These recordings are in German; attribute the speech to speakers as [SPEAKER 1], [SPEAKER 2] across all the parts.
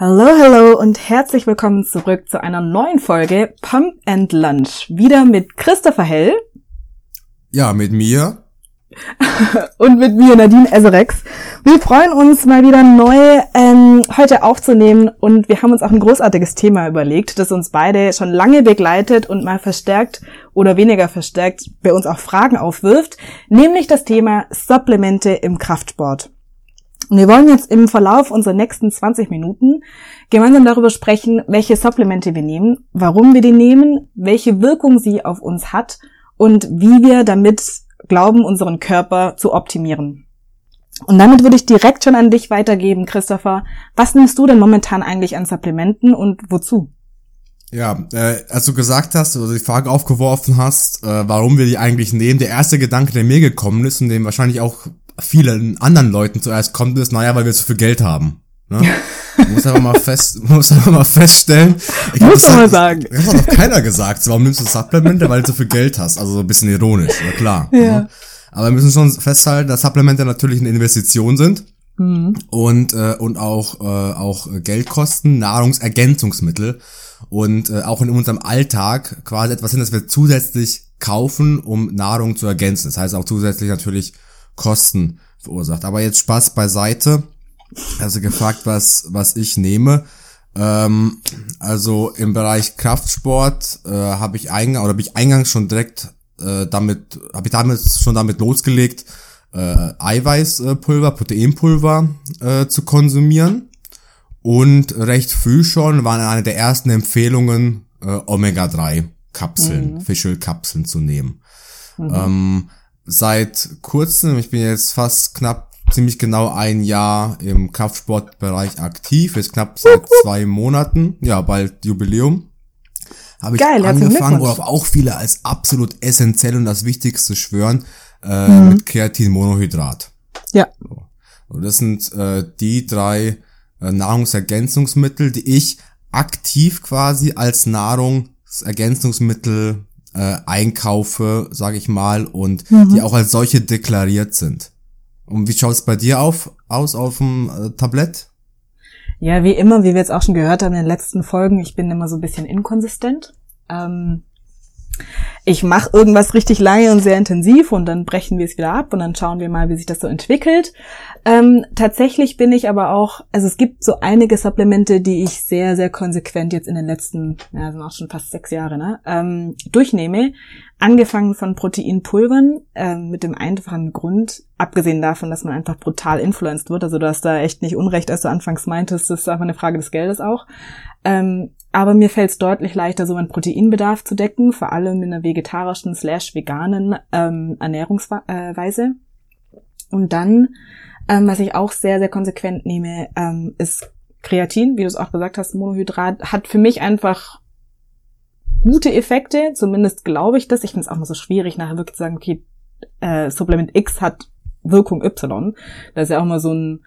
[SPEAKER 1] Hallo, hallo und herzlich willkommen zurück zu einer neuen Folge Pump and Lunch. Wieder mit Christopher Hell.
[SPEAKER 2] Ja, mit mir.
[SPEAKER 1] und mit mir, Nadine Eserex. Wir freuen uns mal wieder neu ähm, heute aufzunehmen und wir haben uns auch ein großartiges Thema überlegt, das uns beide schon lange begleitet und mal verstärkt oder weniger verstärkt bei uns auch Fragen aufwirft, nämlich das Thema Supplemente im Kraftsport. Und wir wollen jetzt im Verlauf unserer nächsten 20 Minuten gemeinsam darüber sprechen, welche Supplemente wir nehmen, warum wir die nehmen, welche Wirkung sie auf uns hat und wie wir damit glauben, unseren Körper zu optimieren. Und damit würde ich direkt schon an dich weitergeben, Christopher. Was nimmst du denn momentan eigentlich an Supplementen und wozu?
[SPEAKER 2] Ja, äh, als du gesagt hast oder die Frage aufgeworfen hast, äh, warum wir die eigentlich nehmen, der erste Gedanke, der mir gekommen ist und dem wahrscheinlich auch vielen anderen Leuten zuerst kommt, ist, naja, weil wir zu viel Geld haben. Ne? muss einfach mal fest, muss einfach mal feststellen.
[SPEAKER 1] Ich muss glaub, mal sagen.
[SPEAKER 2] Das hat noch keiner gesagt. Warum nimmst du Supplemente? Weil du zu viel Geld hast. Also so ein bisschen ironisch, ja klar. Ja. Ne? Aber wir müssen schon festhalten, dass Supplemente natürlich eine Investition sind. Mhm. Und, äh, und auch, äh, auch Geld kosten, Nahrungsergänzungsmittel und äh, auch in unserem Alltag quasi etwas sind, das wir zusätzlich kaufen, um Nahrung zu ergänzen. Das heißt auch zusätzlich natürlich Kosten verursacht. Aber jetzt Spaß beiseite. Also gefragt, was, was ich nehme. Ähm, also im Bereich Kraftsport äh, habe ich eingangs oder habe ich eingangs schon direkt äh, damit, habe ich damit schon damit losgelegt, äh, Eiweißpulver, Proteinpulver äh, zu konsumieren. Und recht früh schon waren eine der ersten Empfehlungen, äh, Omega-3-Kapseln, mhm. Fischölkapseln zu nehmen. Mhm. Ähm, seit kurzem, ich bin jetzt fast knapp, ziemlich genau ein Jahr im Kraftsportbereich aktiv, ist knapp seit zwei Monaten, ja, bald Jubiläum. Habe ich Geil, angefangen, worauf auch viele als absolut essentiell und das Wichtigste schwören, äh, mhm. mit Kreatinmonohydrat.
[SPEAKER 1] Ja.
[SPEAKER 2] So. Und das sind äh, die drei äh, Nahrungsergänzungsmittel, die ich aktiv quasi als Nahrungsergänzungsmittel äh, einkaufe, sage ich mal, und mhm. die auch als solche deklariert sind. Und wie schaut es bei dir auf, aus auf dem äh, Tablett?
[SPEAKER 1] Ja, wie immer, wie wir jetzt auch schon gehört haben in den letzten Folgen, ich bin immer so ein bisschen inkonsistent. Ähm, ich mache irgendwas richtig lange und sehr intensiv und dann brechen wir es wieder ab und dann schauen wir mal, wie sich das so entwickelt. Ähm, tatsächlich bin ich aber auch, also es gibt so einige Supplemente, die ich sehr, sehr konsequent jetzt in den letzten, ja, sind auch schon fast sechs Jahre, ne, ähm, durchnehme. Angefangen von Proteinpulvern, ähm, mit dem einfachen Grund, abgesehen davon, dass man einfach brutal influenced wird, also du hast da echt nicht Unrecht, als du anfangs meintest, das ist einfach eine Frage des Geldes auch. Ähm, aber mir fällt es deutlich leichter, so einen Proteinbedarf zu decken, vor allem in einer vegetarischen slash veganen ähm, Ernährungsweise. Und dann, ähm, was ich auch sehr, sehr konsequent nehme, ähm, ist Kreatin, wie du es auch gesagt hast, Monohydrat, hat für mich einfach gute Effekte, zumindest glaube ich das. Ich finde es auch mal so schwierig, nachher wirklich zu sagen, okay, äh, Supplement X hat Wirkung Y. Das ist ja auch mal so ein,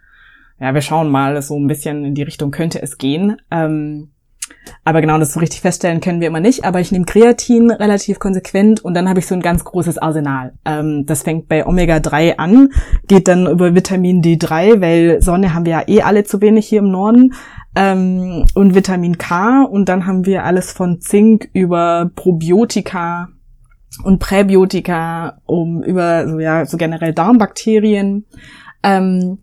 [SPEAKER 1] ja, wir schauen mal, so ein bisschen in die Richtung könnte es gehen. Ähm, aber genau, das so richtig feststellen können wir immer nicht. Aber ich nehme Kreatin relativ konsequent und dann habe ich so ein ganz großes Arsenal. Ähm, das fängt bei Omega-3 an, geht dann über Vitamin D3, weil Sonne haben wir ja eh alle zu wenig hier im Norden. Ähm, und Vitamin K und dann haben wir alles von Zink über Probiotika und Präbiotika, um über so ja so generell Darmbakterien. Ähm,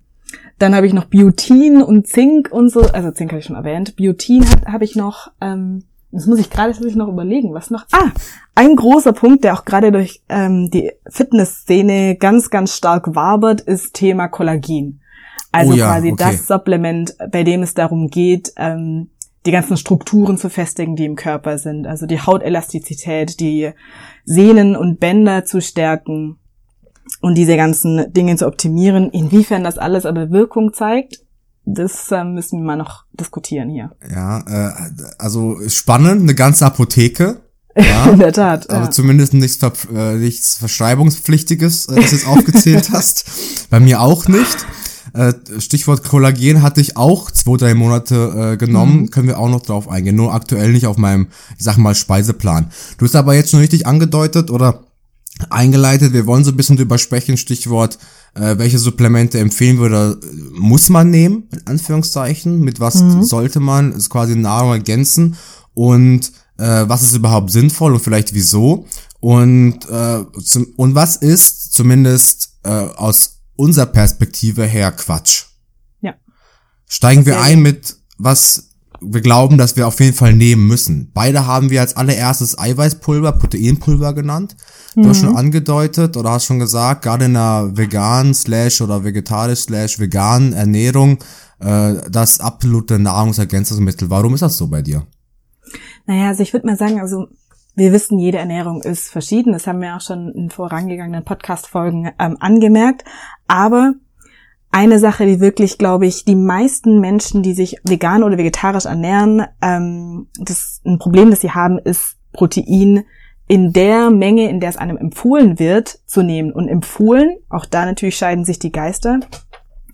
[SPEAKER 1] dann habe ich noch Biotin und Zink und so, also Zink habe ich schon erwähnt. Biotin habe hab ich noch, ähm, das muss ich gerade noch überlegen, was noch. Ah, ein großer Punkt, der auch gerade durch ähm, die Fitnessszene ganz, ganz stark wabert, ist Thema Kollagen. Also oh ja, quasi okay. das Supplement, bei dem es darum geht, ähm, die ganzen Strukturen zu festigen, die im Körper sind. Also die Hautelastizität, die Sehnen und Bänder zu stärken, und diese ganzen Dinge zu optimieren. Inwiefern das alles aber Wirkung zeigt, das äh, müssen wir mal noch diskutieren hier.
[SPEAKER 2] Ja, äh, also spannend, eine ganze Apotheke. Ja,
[SPEAKER 1] In der Tat.
[SPEAKER 2] Aber ja. zumindest nichts, Ver äh, nichts Verschreibungspflichtiges, äh, das du jetzt aufgezählt hast. Bei mir auch nicht. Äh, Stichwort Kollagen hatte ich auch zwei, drei Monate äh, genommen. Mhm. Können wir auch noch drauf eingehen. Nur aktuell nicht auf meinem, ich sag mal, Speiseplan. Du hast aber jetzt schon richtig angedeutet oder eingeleitet. Wir wollen so ein bisschen drüber sprechen, Stichwort, äh, welche Supplemente empfehlen würde, muss man nehmen, in Anführungszeichen, mit was mhm. sollte man, ist quasi Nahrung ergänzen und äh, was ist überhaupt sinnvoll und vielleicht wieso und, äh, zum, und was ist zumindest äh, aus unserer Perspektive her Quatsch.
[SPEAKER 1] Ja.
[SPEAKER 2] Steigen wir ein mit, was wir glauben, dass wir auf jeden Fall nehmen müssen. Beide haben wir als allererstes Eiweißpulver, Proteinpulver genannt. Du mhm. hast schon angedeutet oder hast schon gesagt, gerade in einer veganen slash oder vegetarisch slash veganen Ernährung, äh, das absolute Nahrungsergänzungsmittel. Warum ist das so bei dir?
[SPEAKER 1] Naja, also ich würde mal sagen, also wir wissen, jede Ernährung ist verschieden. Das haben wir auch schon in vorangegangenen Podcast-Folgen ähm, angemerkt. Aber eine Sache, die wirklich, glaube ich, die meisten Menschen, die sich vegan oder vegetarisch ernähren, ähm, das ein Problem, das sie haben, ist Protein in der Menge, in der es einem empfohlen wird, zu nehmen. Und empfohlen, auch da natürlich scheiden sich die Geister,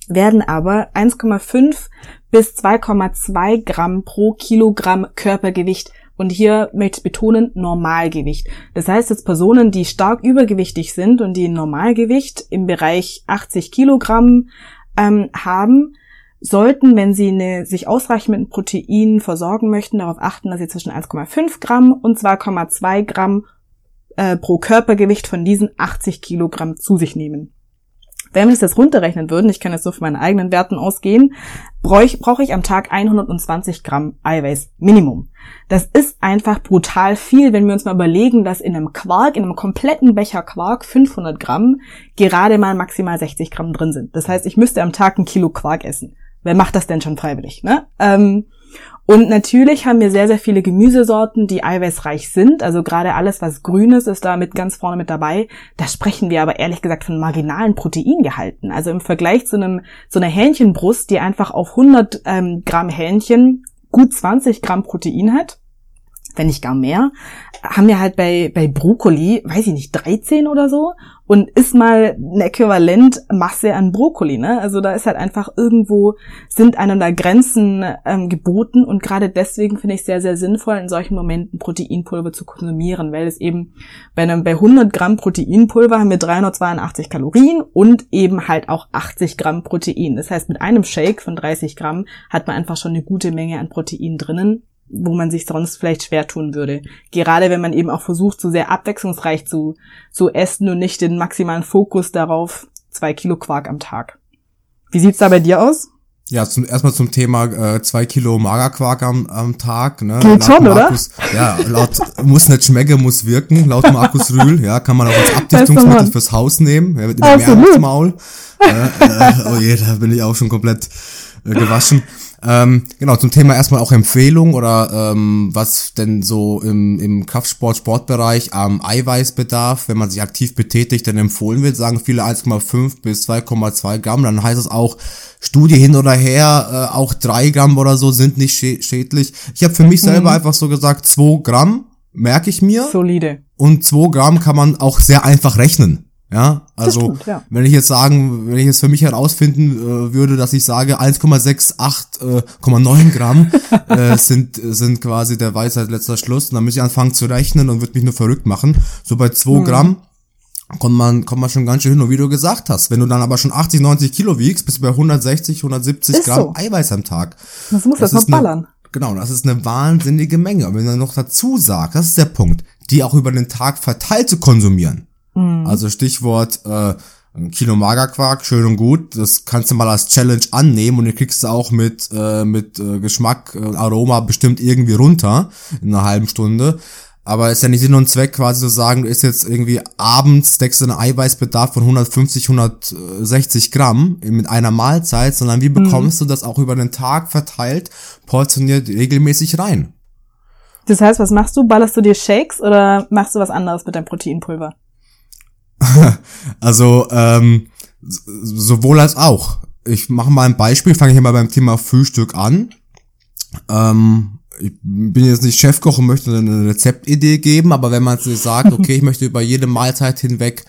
[SPEAKER 1] werden aber 1,5 bis 2,2 Gramm pro Kilogramm Körpergewicht und hier möchte ich betonen, Normalgewicht. Das heißt, dass Personen, die stark übergewichtig sind und die ein Normalgewicht im Bereich 80 Kilogramm ähm, haben, sollten, wenn sie eine, sich ausreichend mit Protein versorgen möchten, darauf achten, dass sie zwischen 1,5 Gramm und 2,2 Gramm äh, pro Körpergewicht von diesen 80 Kilogramm zu sich nehmen. Wenn wir das runterrechnen würden, ich kann jetzt so von meinen eigenen Werten ausgehen, brauche ich, brauch ich am Tag 120 Gramm Eiweiß Minimum. Das ist einfach brutal viel, wenn wir uns mal überlegen, dass in einem Quark, in einem kompletten Becher Quark 500 Gramm gerade mal maximal 60 Gramm drin sind. Das heißt, ich müsste am Tag ein Kilo Quark essen. Wer macht das denn schon freiwillig? Ne? Ähm, und natürlich haben wir sehr, sehr viele Gemüsesorten, die eiweißreich sind. Also gerade alles, was grünes ist da mit ganz vorne mit dabei. Da sprechen wir aber ehrlich gesagt von marginalen Proteingehalten. Also im Vergleich zu einem, so einer Hähnchenbrust, die einfach auf 100 ähm, Gramm Hähnchen gut 20 Gramm Protein hat, wenn nicht gar mehr, haben wir halt bei, bei Brokkoli, weiß ich nicht, 13 oder so und ist mal ein Äquivalentmasse an Brokkoli, ne? Also da ist halt einfach irgendwo, sind einander Grenzen ähm, geboten und gerade deswegen finde ich sehr, sehr sinnvoll, in solchen Momenten Proteinpulver zu konsumieren, weil es eben bei einem, bei 100 Gramm Proteinpulver haben wir 382 Kalorien und eben halt auch 80 Gramm Protein. Das heißt, mit einem Shake von 30 Gramm hat man einfach schon eine gute Menge an Protein drinnen wo man sich sonst vielleicht schwer tun würde. Gerade wenn man eben auch versucht, so sehr abwechslungsreich zu, zu essen und nicht den maximalen Fokus darauf, zwei Kilo Quark am Tag. Wie sieht's da bei dir aus?
[SPEAKER 2] Ja, zum, erstmal zum Thema äh, zwei Kilo Magerquark am, am Tag. Ne?
[SPEAKER 1] Geht laut schon, Markus,
[SPEAKER 2] oder? Ja, laut muss nicht schmecken, muss wirken. Laut Markus Rühl, ja, kann man auch als Abdichtungsmittel fürs Haus nehmen. Ja, mit immer mehr ins Maul. Äh, äh, oh je, da bin ich auch schon komplett äh, gewaschen. Ähm, genau, zum Thema erstmal auch Empfehlung oder ähm, was denn so im, im Kraftsport, Sportbereich am Eiweißbedarf, wenn man sich aktiv betätigt, denn empfohlen wird, sagen viele 1,5 bis 2,2 Gramm. Dann heißt es auch, Studie hin oder her, äh, auch 3 Gramm oder so sind nicht schädlich. Ich habe für mich selber mhm. einfach so gesagt, 2 Gramm merke ich mir.
[SPEAKER 1] Solide.
[SPEAKER 2] Und 2 Gramm kann man auch sehr einfach rechnen. Ja, also stimmt, ja. wenn ich jetzt sagen, wenn ich jetzt für mich herausfinden äh, würde, dass ich sage 1,68,9 äh, Gramm äh, sind sind quasi der Weisheit letzter Schluss, dann muss ich anfangen zu rechnen und würde mich nur verrückt machen. So bei 2 hm. Gramm kommt man kommt man schon ganz schön hin. Und wie du gesagt hast, wenn du dann aber schon 80, 90 Kilo wiegst, bist du bei 160, 170 ist Gramm so. Eiweiß am Tag.
[SPEAKER 1] Das muss das, das noch ballern.
[SPEAKER 2] Eine, genau, das ist eine wahnsinnige Menge. Und wenn du dann noch dazu sagst, das ist der Punkt, die auch über den Tag verteilt zu konsumieren Mhm. Also Stichwort äh, ein Kilo Magerquark, schön und gut. Das kannst du mal als Challenge annehmen und du kriegst du auch mit, äh, mit äh, Geschmack, äh, Aroma bestimmt irgendwie runter in einer halben Stunde. Aber ist ja nicht Sinn und Zweck quasi zu sagen, du isst jetzt irgendwie abends, deckst du einen Eiweißbedarf von 150, 160 Gramm mit einer Mahlzeit, sondern wie mhm. bekommst mhm. du das auch über den Tag verteilt, portioniert regelmäßig rein?
[SPEAKER 1] Das heißt, was machst du? Ballerst du dir Shakes oder machst du was anderes mit deinem Proteinpulver?
[SPEAKER 2] also ähm, sowohl als auch. Ich mache mal ein Beispiel, fange ich mal beim Thema Frühstück an. Ähm, ich bin jetzt nicht Chefkoch und möchte eine Rezeptidee geben, aber wenn man sich sagt, okay, ich möchte über jede Mahlzeit hinweg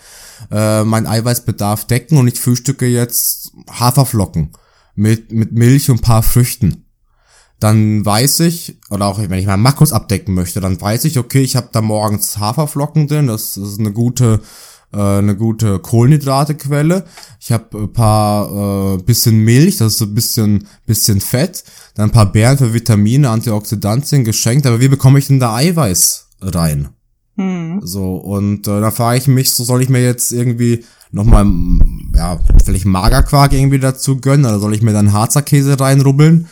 [SPEAKER 2] äh, meinen Eiweißbedarf decken und ich frühstücke jetzt Haferflocken mit, mit Milch und paar Früchten dann weiß ich, oder auch wenn ich mal Makros abdecken möchte, dann weiß ich, okay, ich habe da morgens Haferflocken drin, das ist eine gute äh, eine gute Kohlenhydratequelle. Ich habe ein paar äh, bisschen Milch, das ist so ein bisschen bisschen Fett, dann ein paar Beeren für Vitamine, Antioxidantien geschenkt. Aber wie bekomme ich denn da Eiweiß rein? Hm. So und äh, da frage ich mich, so soll ich mir jetzt irgendwie nochmal, ja, vielleicht Magerquark irgendwie dazu gönnen oder soll ich mir dann Harzer Käse reinrubbeln?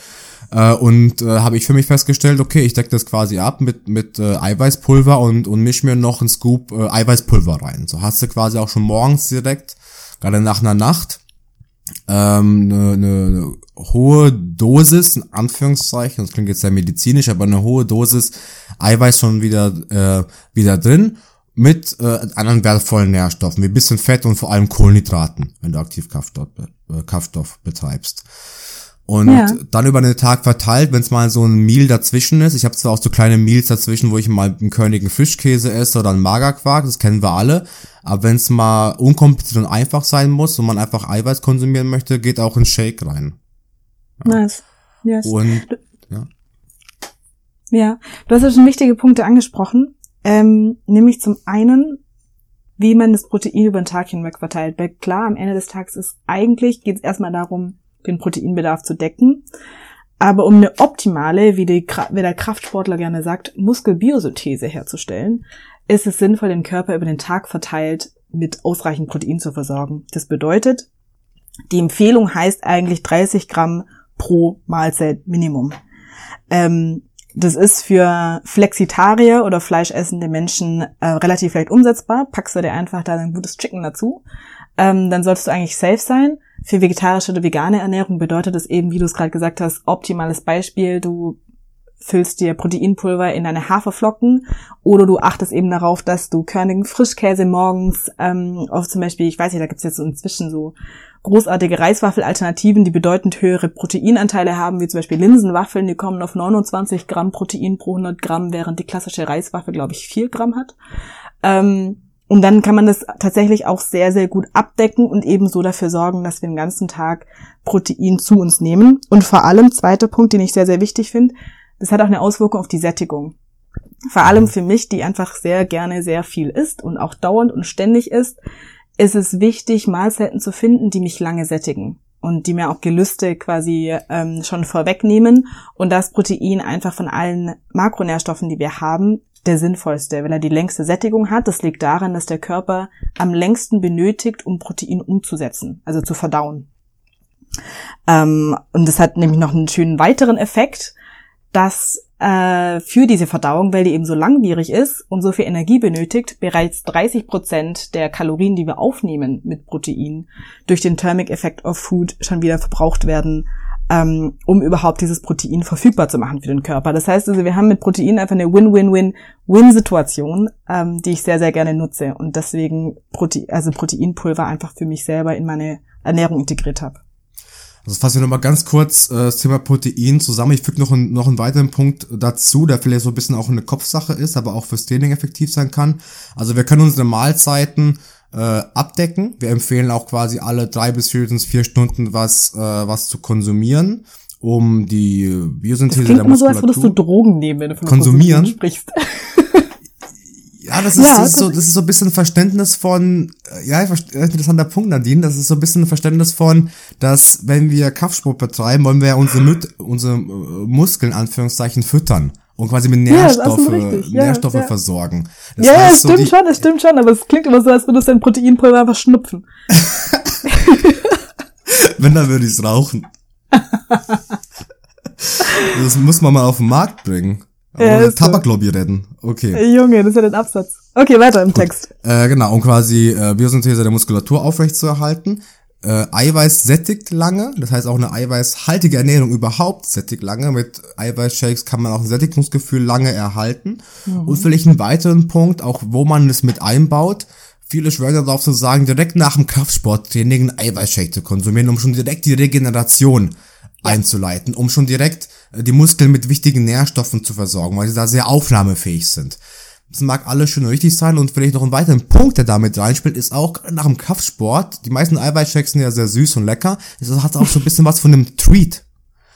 [SPEAKER 2] Äh, und äh, habe ich für mich festgestellt, okay, ich decke das quasi ab mit, mit äh, Eiweißpulver und, und misch mir noch einen Scoop äh, Eiweißpulver rein. So hast du quasi auch schon morgens direkt, gerade nach einer Nacht, ähm, eine, eine hohe Dosis, in Anführungszeichen, das klingt jetzt sehr medizinisch, aber eine hohe Dosis Eiweiß schon wieder, äh, wieder drin mit äh, anderen wertvollen Nährstoffen, wie bisschen Fett und vor allem Kohlenhydraten, wenn du aktiv Kraftstoff, äh, Kraftstoff betreibst. Und ja. dann über den Tag verteilt, wenn es mal so ein Meal dazwischen ist. Ich habe zwar auch so kleine Meals dazwischen, wo ich mal einen körnigen Fischkäse esse oder einen Magerquark, das kennen wir alle. Aber wenn es mal unkompliziert und einfach sein muss und man einfach Eiweiß konsumieren möchte, geht auch ein Shake rein.
[SPEAKER 1] Ja. Nice. Yes.
[SPEAKER 2] Und ja.
[SPEAKER 1] Ja, du hast ja schon wichtige Punkte angesprochen. Ähm, nämlich zum einen, wie man das Protein über den Tag hinweg verteilt. Weil klar, am Ende des Tages ist eigentlich, geht es erstmal darum, den Proteinbedarf zu decken. Aber um eine optimale, wie, die, wie der Kraftsportler gerne sagt, Muskelbiosynthese herzustellen, ist es sinnvoll, den Körper über den Tag verteilt mit ausreichend Protein zu versorgen. Das bedeutet, die Empfehlung heißt eigentlich 30 Gramm pro Mahlzeit Minimum. Ähm, das ist für Flexitarier oder fleischessende Menschen äh, relativ leicht umsetzbar. Packst du dir einfach da ein gutes Chicken dazu. Ähm, dann solltest du eigentlich safe sein. Für vegetarische oder vegane Ernährung bedeutet es eben, wie du es gerade gesagt hast, optimales Beispiel. Du füllst dir Proteinpulver in deine Haferflocken oder du achtest eben darauf, dass du körnigen Frischkäse morgens ähm, auf zum Beispiel, ich weiß nicht, da gibt's jetzt inzwischen so großartige Reiswaffelalternativen, die bedeutend höhere Proteinanteile haben, wie zum Beispiel Linsenwaffeln, die kommen auf 29 Gramm Protein pro 100 Gramm, während die klassische Reiswaffel, glaube ich, 4 Gramm hat. Ähm, und dann kann man das tatsächlich auch sehr, sehr gut abdecken und eben so dafür sorgen, dass wir den ganzen Tag Protein zu uns nehmen. Und vor allem, zweiter Punkt, den ich sehr, sehr wichtig finde, das hat auch eine Auswirkung auf die Sättigung. Vor allem für mich, die einfach sehr gerne sehr viel isst und auch dauernd und ständig isst, ist es wichtig, Mahlzeiten zu finden, die mich lange sättigen und die mir auch Gelüste quasi ähm, schon vorwegnehmen und das Protein einfach von allen Makronährstoffen, die wir haben, der sinnvollste, weil er die längste Sättigung hat. Das liegt daran, dass der Körper am längsten benötigt, um Protein umzusetzen, also zu verdauen. Ähm, und das hat nämlich noch einen schönen weiteren Effekt, dass äh, für diese Verdauung, weil die eben so langwierig ist und so viel Energie benötigt, bereits 30 Prozent der Kalorien, die wir aufnehmen mit Protein, durch den Thermic Effect of Food schon wieder verbraucht werden, ähm, um überhaupt dieses Protein verfügbar zu machen für den Körper. Das heißt also, wir haben mit Protein einfach eine Win-Win-Win-Win-Situation, ähm, die ich sehr, sehr gerne nutze und deswegen Prote also Proteinpulver einfach für mich selber in meine Ernährung integriert habe.
[SPEAKER 2] Also fassen wir nochmal ganz kurz äh, das Thema Protein zusammen. Ich füge noch, ein, noch einen weiteren Punkt dazu, der vielleicht so ein bisschen auch eine Kopfsache ist, aber auch fürs Training effektiv sein kann. Also wir können unsere Mahlzeiten äh, abdecken. Wir empfehlen auch quasi alle drei bis viertens vier Stunden was, äh, was zu konsumieren, um die Biosynthese das
[SPEAKER 1] der Muskulatur... so, als würdest du Drogen nehmen, wenn du von
[SPEAKER 2] konsumieren
[SPEAKER 1] sprichst.
[SPEAKER 2] Ja, das ist, ja, das ist so, das ist so ein bisschen Verständnis von, äh, ja, interessanter Punkt, Nadine, das ist so ein bisschen ein Verständnis von, dass wenn wir Kraftsport betreiben, wollen wir ja unsere, Müt unsere äh, Muskeln, Anführungszeichen, füttern und quasi mit Nährstoffe, ja, Nährstoffe ja, ja. versorgen.
[SPEAKER 1] Das ja, heißt, stimmt so schon, es stimmt schon, aber es klingt immer so, als würdest du dein Proteinpulver einfach schnupfen.
[SPEAKER 2] wenn, dann würde ich es rauchen. das muss man mal auf den Markt bringen. Ja, Tabaklobby retten. Okay.
[SPEAKER 1] Junge, das ist ja der Absatz. Okay, weiter im Gut. Text.
[SPEAKER 2] Äh, genau, um quasi äh, Biosynthese der Muskulatur aufrechtzuerhalten. Äh, Eiweiß sättigt lange, das heißt auch eine eiweißhaltige Ernährung überhaupt sättigt lange. Mit Eiweißshakes kann man auch ein Sättigungsgefühl lange erhalten. Mhm. Und vielleicht einen weiteren Punkt, auch wo man es mit einbaut. Viele schwören darauf zu sagen, direkt nach dem Kraftsporttraining einen Eiweißshake zu konsumieren, um schon direkt die Regeneration einzuleiten, um schon direkt äh, die Muskeln mit wichtigen Nährstoffen zu versorgen, weil sie da sehr aufnahmefähig sind. Das mag alles schön und richtig sein und vielleicht noch ein weiterer Punkt, der damit reinspielt, ist auch nach dem Kraftsport, die meisten Eiweißshakes sind ja sehr süß und lecker, es hat auch so ein bisschen was von einem Treat.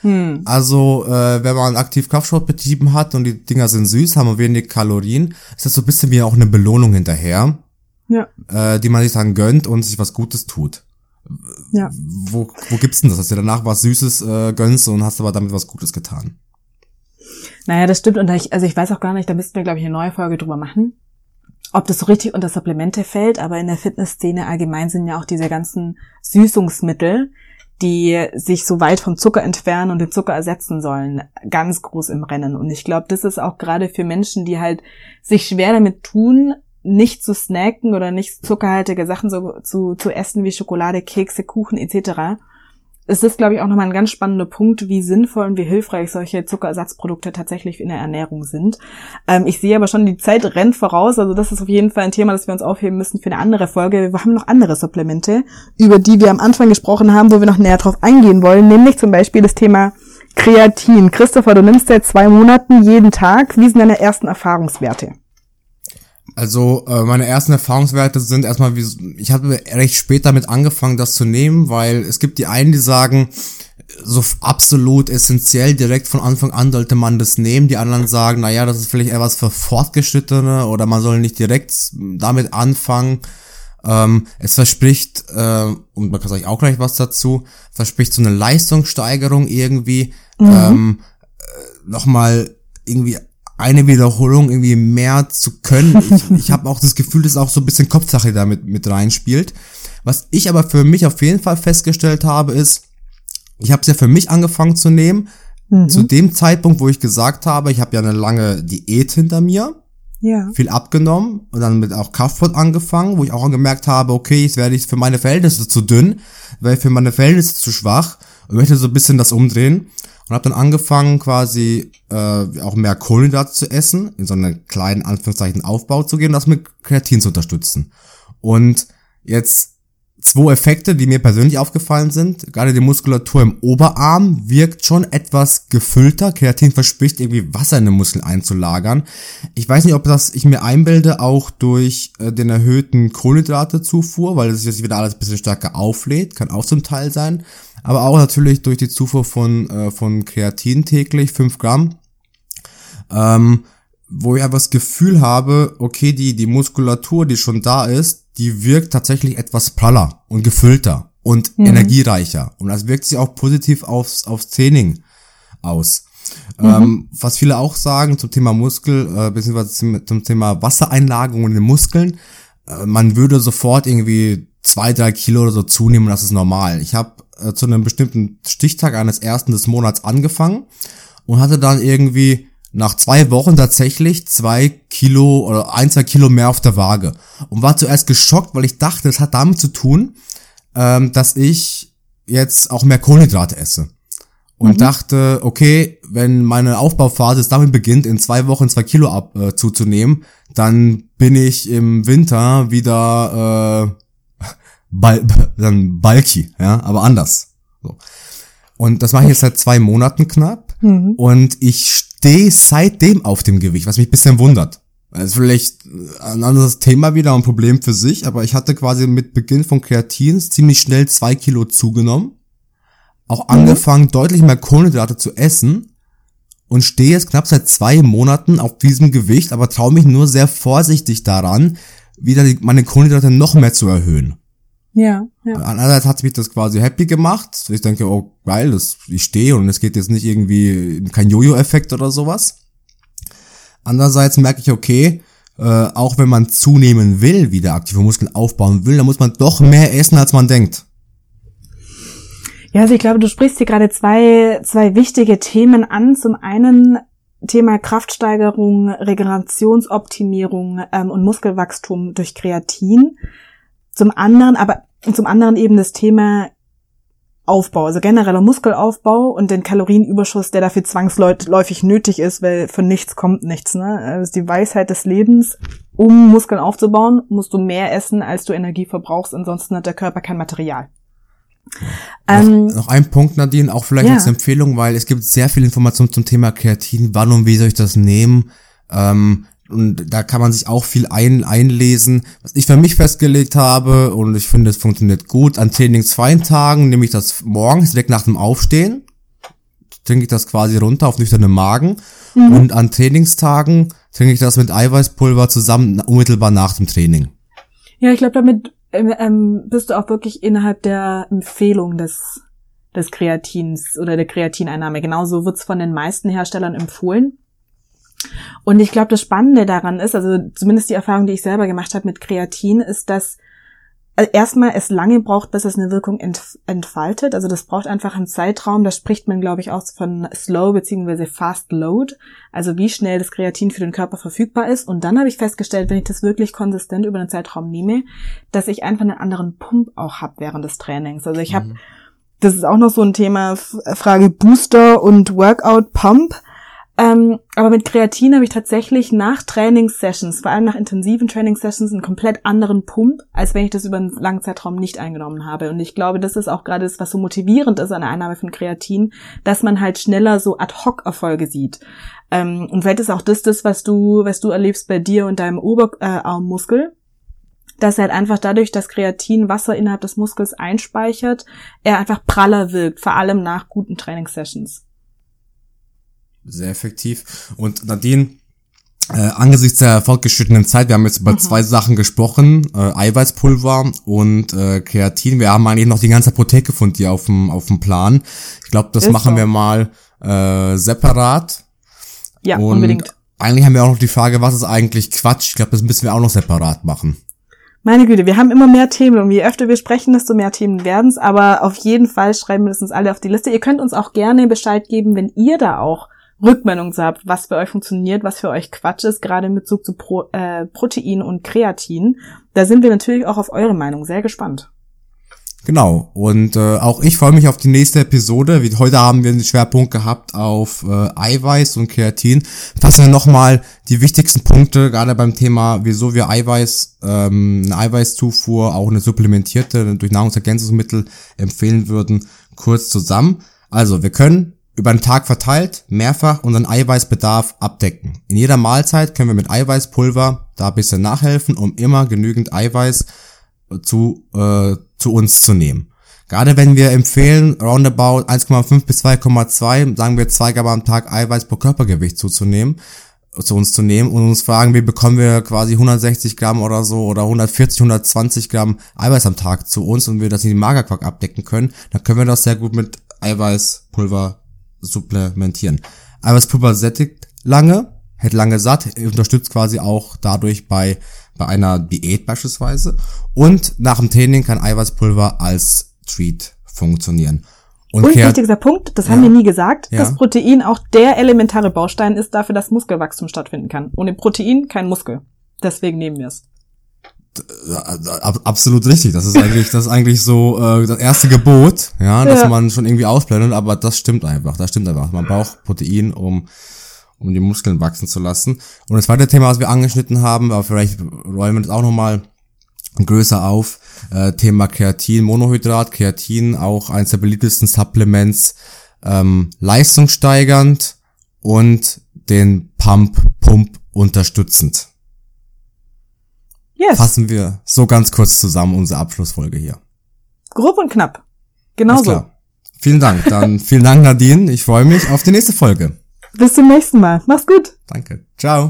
[SPEAKER 2] Hm. Also, äh, wenn man aktiv Kraftsport betrieben hat und die Dinger sind süß, haben wenig Kalorien, ist das so ein bisschen wie auch eine Belohnung hinterher.
[SPEAKER 1] ja.
[SPEAKER 2] äh, die man sich dann gönnt und sich was Gutes tut.
[SPEAKER 1] Ja.
[SPEAKER 2] Wo, wo gibt's denn das, dass du danach was Süßes äh, gönnst und hast aber damit was Gutes getan?
[SPEAKER 1] Naja, das stimmt. Und ich, also ich weiß auch gar nicht, da müssten wir, glaube ich, eine neue Folge drüber machen, ob das so richtig unter Supplemente fällt, aber in der Fitnessszene allgemein sind ja auch diese ganzen Süßungsmittel, die sich so weit vom Zucker entfernen und den Zucker ersetzen sollen, ganz groß im Rennen. Und ich glaube, das ist auch gerade für Menschen, die halt sich schwer damit tun, nicht zu snacken oder nicht zuckerhaltige Sachen so, zu, zu essen wie Schokolade, Kekse, Kuchen etc es ist, glaube ich, auch nochmal ein ganz spannender Punkt, wie sinnvoll und wie hilfreich solche Zuckerersatzprodukte tatsächlich in der Ernährung sind. Ähm, ich sehe aber schon, die Zeit rennt voraus. Also das ist auf jeden Fall ein Thema, das wir uns aufheben müssen für eine andere Folge. Wir haben noch andere Supplemente, über die wir am Anfang gesprochen haben, wo wir noch näher drauf eingehen wollen, nämlich zum Beispiel das Thema Kreatin. Christopher, du nimmst seit zwei Monaten jeden Tag. Wie sind deine ersten Erfahrungswerte?
[SPEAKER 2] Also äh, meine ersten Erfahrungswerte sind erstmal, wie, ich habe recht spät damit angefangen, das zu nehmen, weil es gibt die einen, die sagen, so absolut essentiell direkt von Anfang an sollte man das nehmen. Die anderen sagen, naja, das ist vielleicht eher was für Fortgeschrittene oder man soll nicht direkt damit anfangen. Ähm, es verspricht, äh, und man kann sagen auch gleich was dazu, verspricht so eine Leistungssteigerung irgendwie, mhm. ähm, äh, nochmal irgendwie eine Wiederholung irgendwie mehr zu können. Ich, ich habe auch das Gefühl, dass auch so ein bisschen Kopfsache damit mit reinspielt. Was ich aber für mich auf jeden Fall festgestellt habe, ist, ich habe es ja für mich angefangen zu nehmen, mhm. zu dem Zeitpunkt, wo ich gesagt habe, ich habe ja eine lange Diät hinter mir,
[SPEAKER 1] ja.
[SPEAKER 2] viel abgenommen und dann mit auch Kraftsport angefangen, wo ich auch gemerkt habe, okay, jetzt werde ich für meine Verhältnisse zu dünn, werde für meine Verhältnisse zu schwach und möchte so ein bisschen das umdrehen und habe dann angefangen quasi äh, auch mehr Kohlenhydrate zu essen, in so einen kleinen Anführungszeichen Aufbau zu gehen, das mit Kreatin zu unterstützen. Und jetzt zwei Effekte, die mir persönlich aufgefallen sind. Gerade die Muskulatur im Oberarm wirkt schon etwas gefüllter. Kreatin verspricht irgendwie Wasser in den Muskeln einzulagern. Ich weiß nicht, ob das ich mir einbilde, auch durch äh, den erhöhten Kohlenhydratezufuhr, weil es jetzt wieder alles ein bisschen stärker auflädt, kann auch zum Teil sein aber auch natürlich durch die Zufuhr von, äh, von Kreatin täglich, 5 Gramm, ähm, wo ich einfach das Gefühl habe, okay, die, die Muskulatur, die schon da ist, die wirkt tatsächlich etwas praller und gefüllter und mhm. energiereicher. Und das wirkt sich auch positiv aufs, aufs Training aus. Mhm. Ähm, was viele auch sagen zum Thema Muskel, äh, beziehungsweise zum, zum Thema Wassereinlagerung in den Muskeln, äh, man würde sofort irgendwie zwei, drei Kilo oder so zunehmen, das ist normal. Ich habe äh, zu einem bestimmten Stichtag eines ersten des Monats angefangen und hatte dann irgendwie nach zwei Wochen tatsächlich zwei Kilo oder ein, zwei Kilo mehr auf der Waage. Und war zuerst geschockt, weil ich dachte, es hat damit zu tun, ähm, dass ich jetzt auch mehr Kohlenhydrate esse. Und mhm. dachte, okay, wenn meine Aufbauphase jetzt damit beginnt, in zwei Wochen zwei Kilo ab, äh, zuzunehmen, dann bin ich im Winter wieder äh, bal dann bulky, ja, aber anders. So. Und das mache ich jetzt seit zwei Monaten knapp. Mhm. Und ich stehe seitdem auf dem Gewicht, was mich bisschen wundert. Das ist vielleicht ein anderes Thema wieder, ein Problem für sich, aber ich hatte quasi mit Beginn von Kreatins ziemlich schnell zwei Kilo zugenommen. Auch mhm. angefangen, deutlich mehr Kohlenhydrate zu essen und stehe jetzt knapp seit zwei Monaten auf diesem Gewicht, aber traue mich nur sehr vorsichtig daran, wieder meine Kohlenhydrate noch mehr zu erhöhen.
[SPEAKER 1] Ja, ja.
[SPEAKER 2] Andererseits hat mich das quasi happy gemacht. Ich denke, oh geil, das, ich stehe und es geht jetzt nicht irgendwie kein Jojo-Effekt oder sowas. Andererseits merke ich, okay, äh, auch wenn man zunehmen will, wieder aktive Muskeln aufbauen will, dann muss man doch mehr essen, als man denkt.
[SPEAKER 1] Ja, also ich glaube, du sprichst hier gerade zwei, zwei wichtige Themen an. Zum einen Thema Kraftsteigerung, Regenerationsoptimierung ähm, und Muskelwachstum durch Kreatin. Zum anderen, aber zum anderen eben das Thema Aufbau, also genereller Muskelaufbau und den Kalorienüberschuss, der dafür zwangsläufig nötig ist, weil von nichts kommt nichts. Ne? Das ist die Weisheit des Lebens. Um Muskeln aufzubauen, musst du mehr essen, als du Energie verbrauchst, ansonsten hat der Körper kein Material.
[SPEAKER 2] Ähm, noch, noch ein Punkt, Nadine, auch vielleicht ja. als Empfehlung, weil es gibt sehr viel Information zum Thema Kreatin. Wann und wie soll ich das nehmen? Ähm, und da kann man sich auch viel ein, einlesen. Was ich für mich festgelegt habe, und ich finde, es funktioniert gut, an trainingsfreien Tagen nehme ich das morgens direkt nach dem Aufstehen, trinke ich das quasi runter auf nüchternen Magen. Mhm. Und an Trainingstagen trinke ich das mit Eiweißpulver zusammen unmittelbar nach dem Training.
[SPEAKER 1] Ja, ich glaube, damit ähm, ähm, bist du auch wirklich innerhalb der Empfehlung des, des Kreatins oder der Kreatineinnahme. Genauso wird's von den meisten Herstellern empfohlen. Und ich glaube, das Spannende daran ist, also zumindest die Erfahrung, die ich selber gemacht habe mit Kreatin, ist, dass also erstmal es lange braucht, bis es eine Wirkung entfaltet. Also das braucht einfach einen Zeitraum. Da spricht man, glaube ich, auch von Slow bzw. Fast Load. Also wie schnell das Kreatin für den Körper verfügbar ist. Und dann habe ich festgestellt, wenn ich das wirklich konsistent über einen Zeitraum nehme, dass ich einfach einen anderen Pump auch habe während des Trainings. Also ich habe, mhm. das ist auch noch so ein Thema, Frage Booster und Workout Pump. Ähm, aber mit Kreatin habe ich tatsächlich nach Trainingssessions, vor allem nach intensiven Trainingssessions, einen komplett anderen Pump, als wenn ich das über einen langen Zeitraum nicht eingenommen habe. Und ich glaube, das ist auch gerade das, was so motivierend ist an der Einnahme von Kreatin, dass man halt schneller so Ad-Hoc-Erfolge sieht. Ähm, und vielleicht ist auch das das, was du, was du erlebst bei dir und deinem Oberarmmuskel. Dass er halt einfach dadurch, dass Kreatin Wasser innerhalb des Muskels einspeichert, er einfach praller wirkt, vor allem nach guten Trainingssessions
[SPEAKER 2] sehr effektiv. Und Nadine, äh, angesichts der fortgeschrittenen Zeit, wir haben jetzt über mhm. zwei Sachen gesprochen, äh, Eiweißpulver und äh, Kreatin. Wir haben eigentlich noch die ganze Apotheke von dir auf dem auf dem Plan. Ich glaube, das Ist machen so. wir mal äh, separat.
[SPEAKER 1] Ja, und unbedingt.
[SPEAKER 2] Eigentlich haben wir auch noch die Frage, was ist eigentlich Quatsch? Ich glaube, das müssen wir auch noch separat machen.
[SPEAKER 1] Meine Güte, wir haben immer mehr Themen und je öfter wir sprechen, desto mehr Themen werden es. Aber auf jeden Fall schreiben wir das uns alle auf die Liste. Ihr könnt uns auch gerne Bescheid geben, wenn ihr da auch Rückmeldung habt, was für euch funktioniert, was für euch Quatsch ist, gerade in Bezug zu Pro, äh, Protein und Kreatin. Da sind wir natürlich auch auf eure Meinung sehr gespannt.
[SPEAKER 2] Genau, und äh, auch ich freue mich auf die nächste Episode. Wie, heute haben wir den Schwerpunkt gehabt auf äh, Eiweiß und Kreatin. Fassen wir nochmal die wichtigsten Punkte, gerade beim Thema, wieso wir Eiweiß, ähm, eine Eiweißzufuhr, auch eine supplementierte durch Nahrungsergänzungsmittel empfehlen würden, kurz zusammen. Also, wir können über den Tag verteilt mehrfach unseren Eiweißbedarf abdecken. In jeder Mahlzeit können wir mit Eiweißpulver da ein bisschen nachhelfen, um immer genügend Eiweiß zu, äh, zu uns zu nehmen. Gerade wenn wir empfehlen, roundabout 1,5 bis 2,2, sagen wir 2 Gramm am Tag Eiweiß pro Körpergewicht zuzunehmen, zu uns zu nehmen und uns fragen, wie bekommen wir quasi 160 Gramm oder so oder 140, 120 Gramm Eiweiß am Tag zu uns und wir das in den Magerquark abdecken können, dann können wir das sehr gut mit Eiweißpulver supplementieren. Eiweißpulver sättigt lange, hält lange satt, unterstützt quasi auch dadurch bei, bei einer Diät beispielsweise. Und nach dem Training kann Eiweißpulver als Treat funktionieren.
[SPEAKER 1] Und, und wichtigster Punkt, das ja, haben wir nie gesagt, ja. dass Protein auch der elementare Baustein ist dafür, dass Muskelwachstum stattfinden kann. Ohne Protein kein Muskel. Deswegen nehmen wir es.
[SPEAKER 2] Absolut richtig. Das ist eigentlich, das ist eigentlich so äh, das erste Gebot, ja, dass ja. man schon irgendwie ausblendet, aber das stimmt einfach. Das stimmt einfach. Man braucht Protein, um um die Muskeln wachsen zu lassen. Und das zweite Thema, was wir angeschnitten haben, aber vielleicht räumen wir das auch nochmal größer auf, äh, Thema Kreatin, Monohydrat, Kreatin, auch eines der beliebtesten Supplements, ähm, leistungssteigernd und den Pump, Pump unterstützend. Yes. Fassen wir so ganz kurz zusammen unsere Abschlussfolge hier.
[SPEAKER 1] Grob und knapp. Genau so.
[SPEAKER 2] Vielen Dank. Dann vielen Dank, Nadine. Ich freue mich auf die nächste Folge.
[SPEAKER 1] Bis zum nächsten Mal. Mach's gut.
[SPEAKER 2] Danke. Ciao.